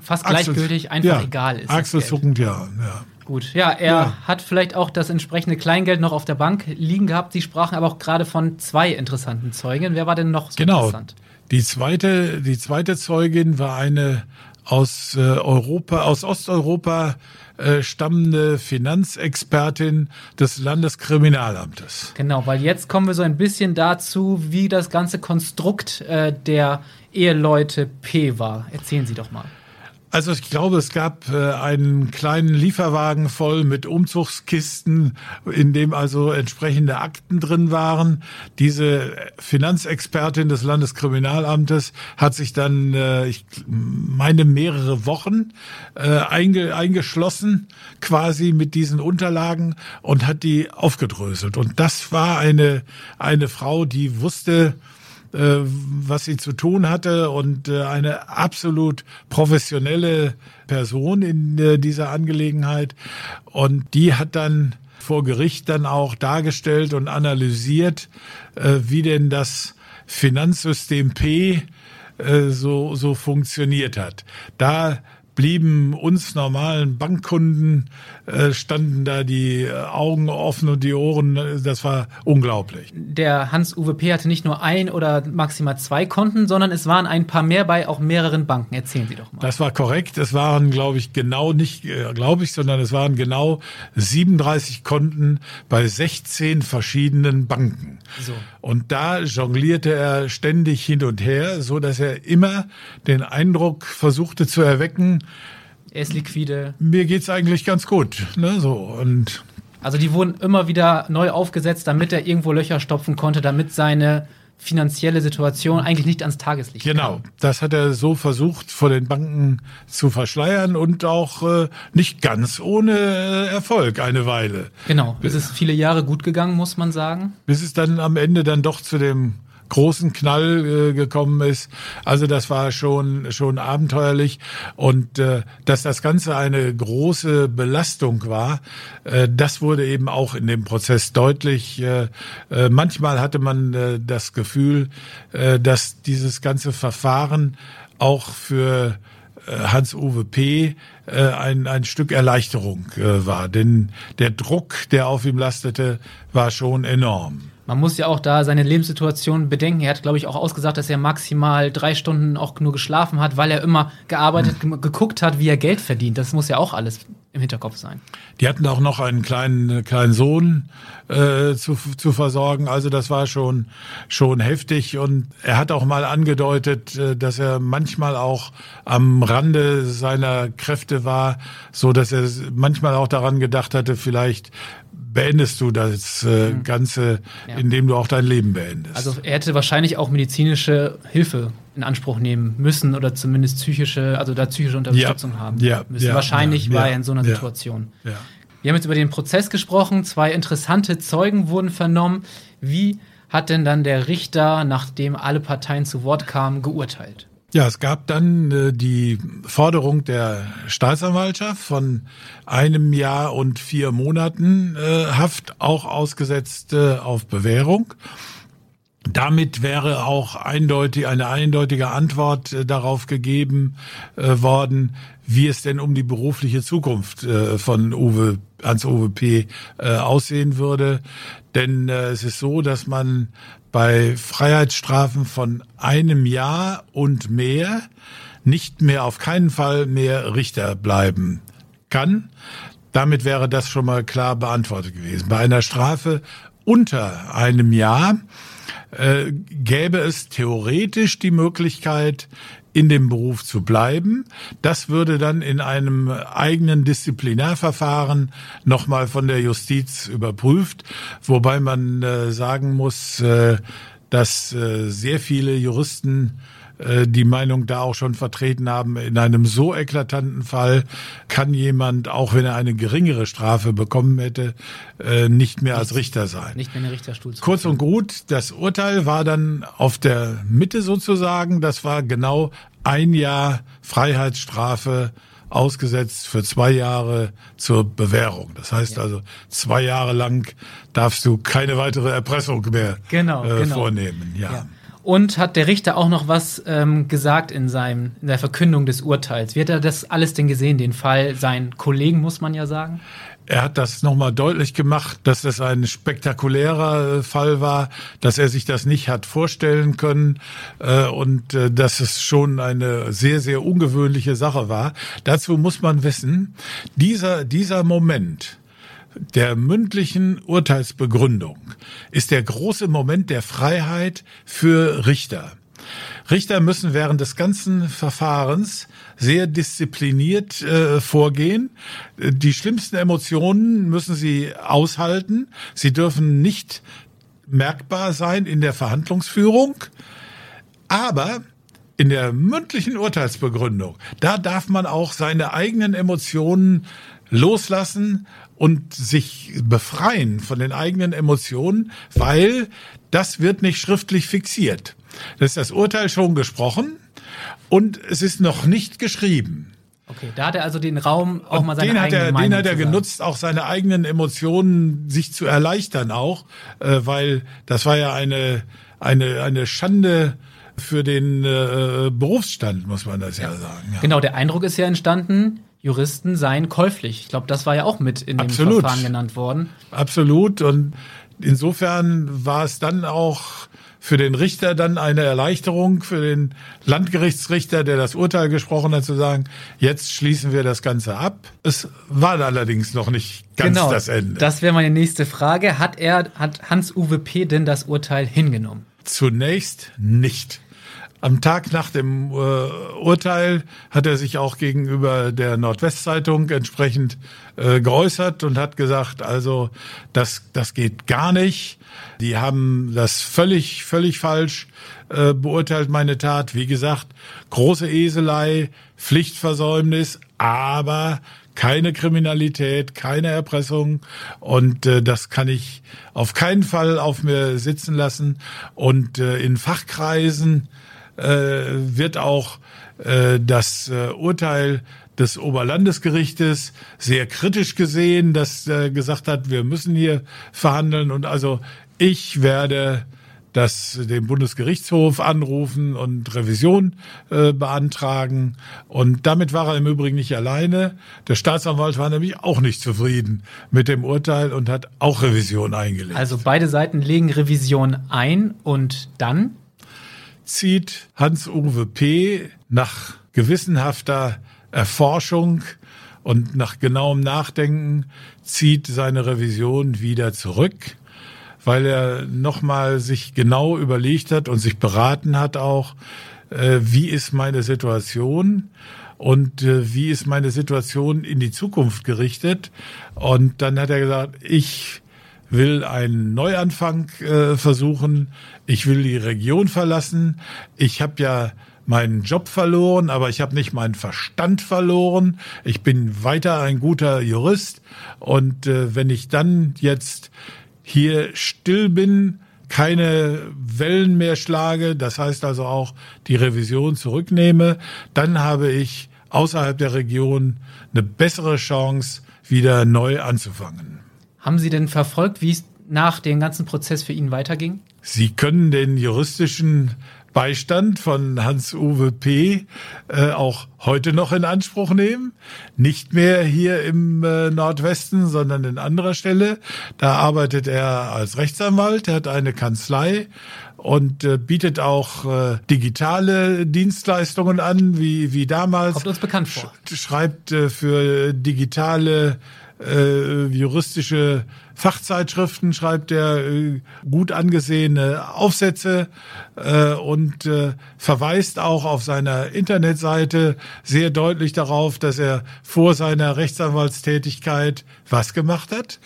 fast gleichgültig, einfach ja, egal ist. Achselzuckend, ja, ja. Gut, ja, er ja. hat vielleicht auch das entsprechende Kleingeld noch auf der Bank liegen gehabt. Sie sprachen aber auch gerade von zwei interessanten Zeugen. Wer war denn noch so genau. interessant? Die zweite, die zweite Zeugin war eine aus äh, Europa, aus Osteuropa äh, stammende Finanzexpertin des Landeskriminalamtes. Genau, weil jetzt kommen wir so ein bisschen dazu, wie das ganze Konstrukt äh, der Eheleute P war. Erzählen Sie doch mal. Also ich glaube, es gab äh, einen kleinen Lieferwagen voll mit Umzugskisten, in dem also entsprechende Akten drin waren. Diese Finanzexpertin des Landeskriminalamtes hat sich dann, äh, ich meine, mehrere Wochen äh, einge eingeschlossen, quasi mit diesen Unterlagen und hat die aufgedröselt. Und das war eine, eine Frau, die wusste, äh, was sie zu tun hatte und äh, eine absolut professionelle Person in äh, dieser Angelegenheit. Und die hat dann vor Gericht dann auch dargestellt und analysiert, wie denn das Finanzsystem P so, so funktioniert hat. Da blieben uns normalen Bankkunden, standen da die äh, Augen offen und die Ohren, das war unglaublich. Der Hans-Uwe P. hatte nicht nur ein oder maximal zwei Konten, sondern es waren ein paar mehr bei auch mehreren Banken. Erzählen Sie doch mal. Das war korrekt. Es waren, glaube ich, genau nicht, äh, glaube ich, sondern es waren genau 37 Konten bei 16 verschiedenen Banken. So. Und da jonglierte er ständig hin und her, so dass er immer den Eindruck versuchte zu erwecken, er ist liquide. Mir geht's eigentlich ganz gut. Ne? So, und also die wurden immer wieder neu aufgesetzt, damit er irgendwo Löcher stopfen konnte, damit seine finanzielle Situation eigentlich nicht ans Tageslicht Genau, kam. das hat er so versucht vor den Banken zu verschleiern und auch äh, nicht ganz ohne äh, Erfolg eine Weile. Genau, es ist viele Jahre gut gegangen, muss man sagen. Bis es dann am Ende dann doch zu dem großen Knall äh, gekommen ist. Also das war schon schon abenteuerlich und äh, dass das Ganze eine große Belastung war, äh, das wurde eben auch in dem Prozess deutlich. Äh, äh, manchmal hatte man äh, das Gefühl, äh, dass dieses ganze Verfahren auch für äh, Hans-Uwe P. Äh, ein, ein Stück Erleichterung äh, war. Denn der Druck, der auf ihm lastete, war schon enorm. Man muss ja auch da seine Lebenssituation bedenken. Er hat, glaube ich, auch ausgesagt, dass er maximal drei Stunden auch nur geschlafen hat, weil er immer gearbeitet, hm. geguckt hat, wie er Geld verdient. Das muss ja auch alles im Hinterkopf sein. Die hatten auch noch einen kleinen, kleinen Sohn äh, zu, zu versorgen. Also das war schon, schon heftig. Und er hat auch mal angedeutet, äh, dass er manchmal auch am Rande seiner Kräfte war, so dass er manchmal auch daran gedacht hatte, vielleicht beendest du das äh, mhm. Ganze, ja. indem du auch dein Leben beendest. Also er hätte wahrscheinlich auch medizinische Hilfe in Anspruch nehmen müssen oder zumindest psychische, also da psychische Unterstützung ja. haben ja. müssen. Ja. Wahrscheinlich war er in so einer Situation. Wir haben jetzt über den Prozess gesprochen, zwei interessante Zeugen wurden vernommen. Wie hat denn dann der Richter, nachdem alle Parteien zu Wort kamen, geurteilt? Ja, es gab dann äh, die Forderung der Staatsanwaltschaft von einem Jahr und vier Monaten äh, Haft, auch ausgesetzt äh, auf Bewährung. Damit wäre auch eindeutig eine eindeutige Antwort äh, darauf gegeben äh, worden, wie es denn um die berufliche Zukunft äh, von Uwe Hans Uwe P. Äh, aussehen würde. Denn äh, es ist so, dass man bei Freiheitsstrafen von einem Jahr und mehr nicht mehr auf keinen Fall mehr Richter bleiben kann. Damit wäre das schon mal klar beantwortet gewesen. Bei einer Strafe unter einem Jahr äh, gäbe es theoretisch die Möglichkeit, in dem Beruf zu bleiben. Das würde dann in einem eigenen Disziplinarverfahren nochmal von der Justiz überprüft, wobei man äh, sagen muss, äh, dass äh, sehr viele Juristen die Meinung da auch schon vertreten haben, in einem so eklatanten Fall kann jemand, auch wenn er eine geringere Strafe bekommen hätte, äh, nicht mehr als Richter sein. Nicht mehr eine Richterstuhl. Kurz und gut, das Urteil war dann auf der Mitte sozusagen, das war genau ein Jahr Freiheitsstrafe ausgesetzt für zwei Jahre zur Bewährung. Das heißt ja. also, zwei Jahre lang darfst du keine weitere Erpressung mehr genau, äh, genau. vornehmen. Ja. ja. Und hat der Richter auch noch was ähm, gesagt in seinem in der Verkündung des Urteils? Wie hat er das alles denn gesehen, den Fall seinen Kollegen, muss man ja sagen? Er hat das nochmal deutlich gemacht, dass es ein spektakulärer äh, Fall war, dass er sich das nicht hat vorstellen können äh, und äh, dass es schon eine sehr, sehr ungewöhnliche Sache war. Dazu muss man wissen, dieser, dieser Moment, der mündlichen Urteilsbegründung ist der große Moment der Freiheit für Richter. Richter müssen während des ganzen Verfahrens sehr diszipliniert äh, vorgehen. Die schlimmsten Emotionen müssen sie aushalten. Sie dürfen nicht merkbar sein in der Verhandlungsführung. Aber in der mündlichen Urteilsbegründung, da darf man auch seine eigenen Emotionen loslassen und sich befreien von den eigenen Emotionen, weil das wird nicht schriftlich fixiert. Das ist das Urteil schon gesprochen und es ist noch nicht geschrieben. Okay, da hat er also den Raum auch und mal seine den hat er, Den hat er genutzt, auch seine eigenen Emotionen sich zu erleichtern auch, äh, weil das war ja eine, eine, eine Schande für den äh, Berufsstand, muss man das ja, ja sagen. Ja. Genau, der Eindruck ist ja entstanden, Juristen seien käuflich. Ich glaube, das war ja auch mit in dem Absolut. Verfahren genannt worden. Absolut. Und insofern war es dann auch für den Richter dann eine Erleichterung, für den Landgerichtsrichter, der das Urteil gesprochen hat, zu sagen, jetzt schließen wir das Ganze ab. Es war allerdings noch nicht ganz genau, das Ende. Das wäre meine nächste Frage. Hat er, hat Hans-Uwe P. denn das Urteil hingenommen? Zunächst nicht. Am Tag nach dem äh, Urteil hat er sich auch gegenüber der Nordwestzeitung entsprechend äh, geäußert und hat gesagt, also das, das geht gar nicht. Die haben das völlig, völlig falsch äh, beurteilt, meine Tat. Wie gesagt, große Eselei, Pflichtversäumnis, aber keine Kriminalität, keine Erpressung und äh, das kann ich auf keinen Fall auf mir sitzen lassen. Und äh, in Fachkreisen wird auch äh, das äh, Urteil des Oberlandesgerichtes sehr kritisch gesehen, das äh, gesagt hat, wir müssen hier verhandeln. Und also ich werde das den Bundesgerichtshof anrufen und Revision äh, beantragen. Und damit war er im Übrigen nicht alleine. Der Staatsanwalt war nämlich auch nicht zufrieden mit dem Urteil und hat auch Revision eingelegt. Also beide Seiten legen Revision ein und dann zieht Hans-Uwe P. nach gewissenhafter Erforschung und nach genauem Nachdenken zieht seine Revision wieder zurück weil er nochmal sich genau überlegt hat und sich beraten hat auch, äh, wie ist meine Situation und äh, wie ist meine Situation in die Zukunft gerichtet. Und dann hat er gesagt, ich will einen Neuanfang äh, versuchen, ich will die Region verlassen, ich habe ja meinen Job verloren, aber ich habe nicht meinen Verstand verloren. Ich bin weiter ein guter Jurist und äh, wenn ich dann jetzt hier still bin, keine Wellen mehr schlage, das heißt also auch die Revision zurücknehme, dann habe ich außerhalb der Region eine bessere Chance, wieder neu anzufangen. Haben Sie denn verfolgt, wie es nach dem ganzen Prozess für ihn weiterging? Sie können den juristischen Beistand von Hans-Uwe P. Äh, auch heute noch in Anspruch nehmen. Nicht mehr hier im äh, Nordwesten, sondern in anderer Stelle. Da arbeitet er als Rechtsanwalt, er hat eine Kanzlei und äh, bietet auch äh, digitale Dienstleistungen an, wie, wie damals. Kommt uns bekannt vor. Schreibt äh, für digitale äh, juristische Fachzeitschriften schreibt er äh, gut angesehene Aufsätze äh, und äh, verweist auch auf seiner Internetseite sehr deutlich darauf, dass er vor seiner Rechtsanwaltstätigkeit was gemacht hat?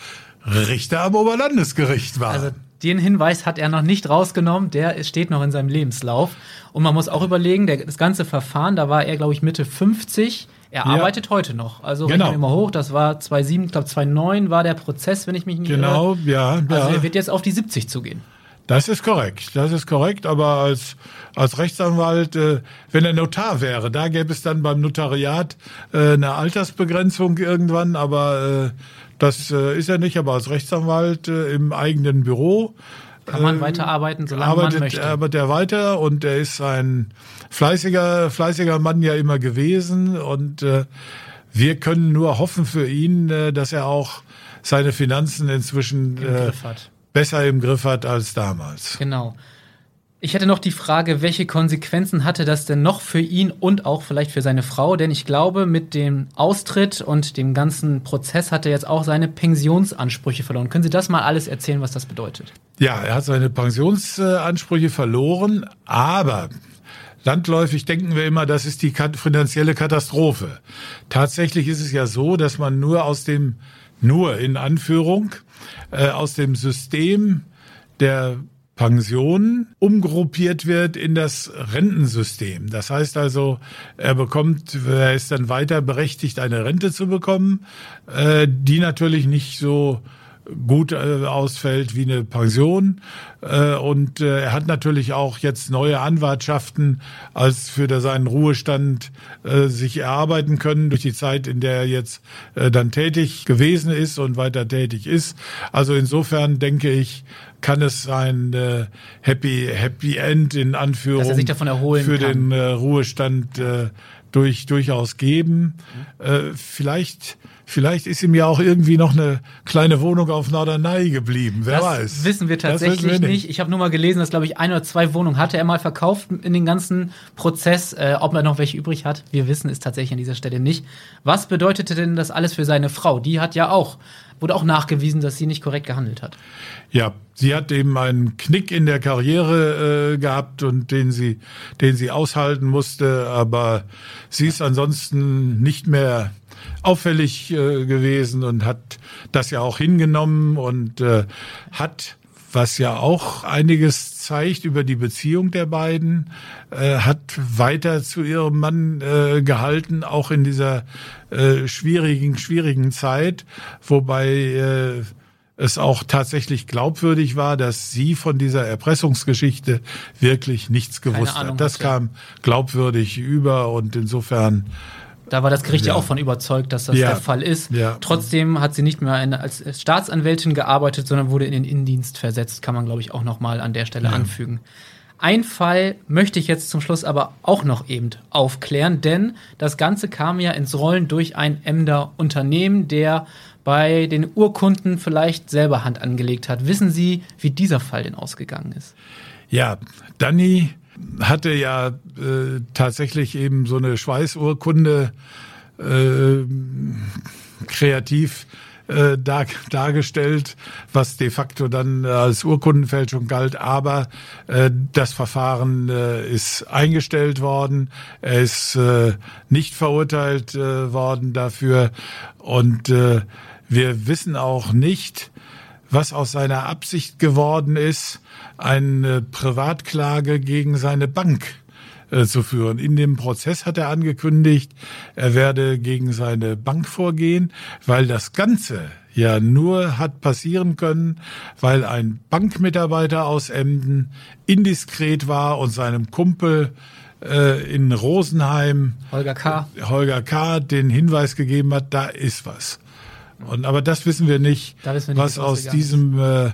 Richter am Oberlandesgericht war. Also den Hinweis hat er noch nicht rausgenommen, der steht noch in seinem Lebenslauf. Und man muss auch überlegen, der, das ganze Verfahren, da war er, glaube ich, Mitte 50 er ja. arbeitet heute noch. Also genau. mal hoch, das war 2007, ich glaube 2009 war der Prozess, wenn ich mich nicht genau, irre. Genau, ja. Also ja. er wird jetzt auf die 70 zugehen. Das ist korrekt, das ist korrekt, aber als, als Rechtsanwalt, äh, wenn er Notar wäre, da gäbe es dann beim Notariat äh, eine Altersbegrenzung irgendwann, aber äh, das äh, ist er nicht, aber als Rechtsanwalt äh, im eigenen Büro. Kann man äh, weiterarbeiten, solange arbeitet, man möchte. Arbeitet er weiter und er ist ein fleißiger, fleißiger Mann ja immer gewesen und äh, wir können nur hoffen für ihn, äh, dass er auch seine Finanzen inzwischen äh, besser im Griff hat als damals. Genau. Ich hätte noch die Frage, welche Konsequenzen hatte das denn noch für ihn und auch vielleicht für seine Frau? Denn ich glaube, mit dem Austritt und dem ganzen Prozess hat er jetzt auch seine Pensionsansprüche verloren. Können Sie das mal alles erzählen, was das bedeutet? Ja, er hat seine Pensionsansprüche verloren, aber Landläufig denken wir immer, das ist die finanzielle Katastrophe. Tatsächlich ist es ja so, dass man nur aus dem, nur in Anführung, äh, aus dem System der Pensionen umgruppiert wird in das Rentensystem. Das heißt also, er bekommt, er ist dann weiter berechtigt, eine Rente zu bekommen, äh, die natürlich nicht so gut äh, ausfällt wie eine Pension. Äh, und äh, er hat natürlich auch jetzt neue Anwartschaften als für seinen Ruhestand äh, sich erarbeiten können durch die Zeit, in der er jetzt äh, dann tätig gewesen ist und weiter tätig ist. Also insofern denke ich, kann es ein äh, Happy Happy End in Anführung für kann. den äh, Ruhestand äh, durch, durchaus geben. Mhm. Äh, vielleicht Vielleicht ist ihm ja auch irgendwie noch eine kleine Wohnung auf Norderney geblieben. Wer das weiß. Wissen wir tatsächlich wir nicht. nicht. Ich habe nur mal gelesen, dass glaube ich ein oder zwei Wohnungen hatte er mal verkauft in den ganzen Prozess. Äh, ob er noch welche übrig hat, wir wissen es tatsächlich an dieser Stelle nicht. Was bedeutete denn das alles für seine Frau? Die hat ja auch wurde auch nachgewiesen, dass sie nicht korrekt gehandelt hat. Ja, sie hat eben einen Knick in der Karriere äh, gehabt und den sie, den sie aushalten musste, aber sie ist ansonsten nicht mehr auffällig äh, gewesen und hat das ja auch hingenommen und äh, hat was ja auch einiges zeigt über die Beziehung der beiden, äh, hat weiter zu ihrem Mann äh, gehalten, auch in dieser äh, schwierigen, schwierigen Zeit, wobei äh, es auch tatsächlich glaubwürdig war, dass sie von dieser Erpressungsgeschichte wirklich nichts gewusst hat. Das kam glaubwürdig über und insofern da war das Gericht ja, ja auch von überzeugt, dass das ja. der Fall ist. Ja. Trotzdem hat sie nicht mehr als Staatsanwältin gearbeitet, sondern wurde in den Innendienst versetzt, kann man, glaube ich, auch noch mal an der Stelle anfügen. Ein Fall möchte ich jetzt zum Schluss aber auch noch eben aufklären, denn das Ganze kam ja ins Rollen durch ein Emder Unternehmen, der bei den Urkunden vielleicht selber Hand angelegt hat. Wissen Sie, wie dieser Fall denn ausgegangen ist? Ja, Danny hatte ja äh, tatsächlich eben so eine Schweißurkunde äh, kreativ äh, dar, dargestellt, was de facto dann als Urkundenfälschung galt. Aber äh, das Verfahren äh, ist eingestellt worden. Er ist äh, nicht verurteilt äh, worden dafür. Und äh, wir wissen auch nicht, was aus seiner Absicht geworden ist, eine Privatklage gegen seine Bank äh, zu führen. In dem Prozess hat er angekündigt, er werde gegen seine Bank vorgehen, weil das Ganze ja nur hat passieren können, weil ein Bankmitarbeiter aus Emden indiskret war und seinem Kumpel äh, in Rosenheim Holger K. Holger K. den Hinweis gegeben hat, da ist was. Und, aber das wissen wir nicht, wissen wir nicht was aus diesem äh,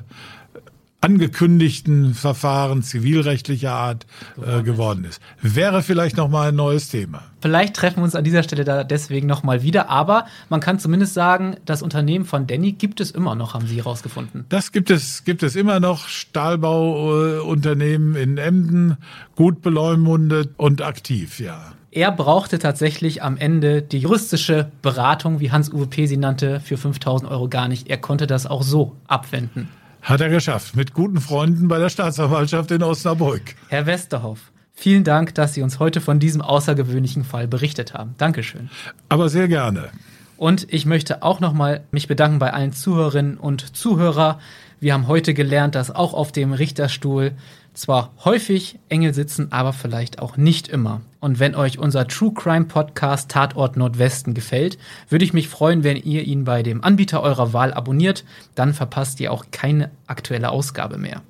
angekündigten Verfahren zivilrechtlicher Art äh, geworden ist. Wäre vielleicht noch mal ein neues Thema. Vielleicht treffen wir uns an dieser Stelle da deswegen noch mal wieder, aber man kann zumindest sagen, das Unternehmen von Danny gibt es immer noch, haben Sie herausgefunden. Das gibt es gibt es immer noch Stahlbauunternehmen äh, in Emden, gut beleumundet und aktiv, ja. Er brauchte tatsächlich am Ende die juristische Beratung, wie Hans-Uwe P. sie nannte, für 5000 Euro gar nicht. Er konnte das auch so abwenden. Hat er geschafft, mit guten Freunden bei der Staatsanwaltschaft in Osnabrück. Herr Westerhoff, vielen Dank, dass Sie uns heute von diesem außergewöhnlichen Fall berichtet haben. Dankeschön. Aber sehr gerne. Und ich möchte auch nochmal mich bedanken bei allen Zuhörerinnen und Zuhörer. Wir haben heute gelernt, dass auch auf dem Richterstuhl zwar häufig Engel sitzen, aber vielleicht auch nicht immer. Und wenn euch unser True Crime Podcast Tatort Nordwesten gefällt, würde ich mich freuen, wenn ihr ihn bei dem Anbieter eurer Wahl abonniert. Dann verpasst ihr auch keine aktuelle Ausgabe mehr.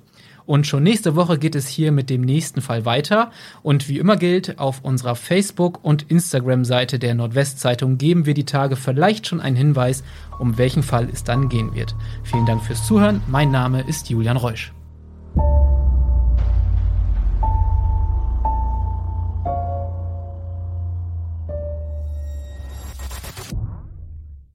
Und schon nächste Woche geht es hier mit dem nächsten Fall weiter. Und wie immer gilt, auf unserer Facebook- und Instagram-Seite der Nordwestzeitung geben wir die Tage vielleicht schon einen Hinweis, um welchen Fall es dann gehen wird. Vielen Dank fürs Zuhören. Mein Name ist Julian Reusch.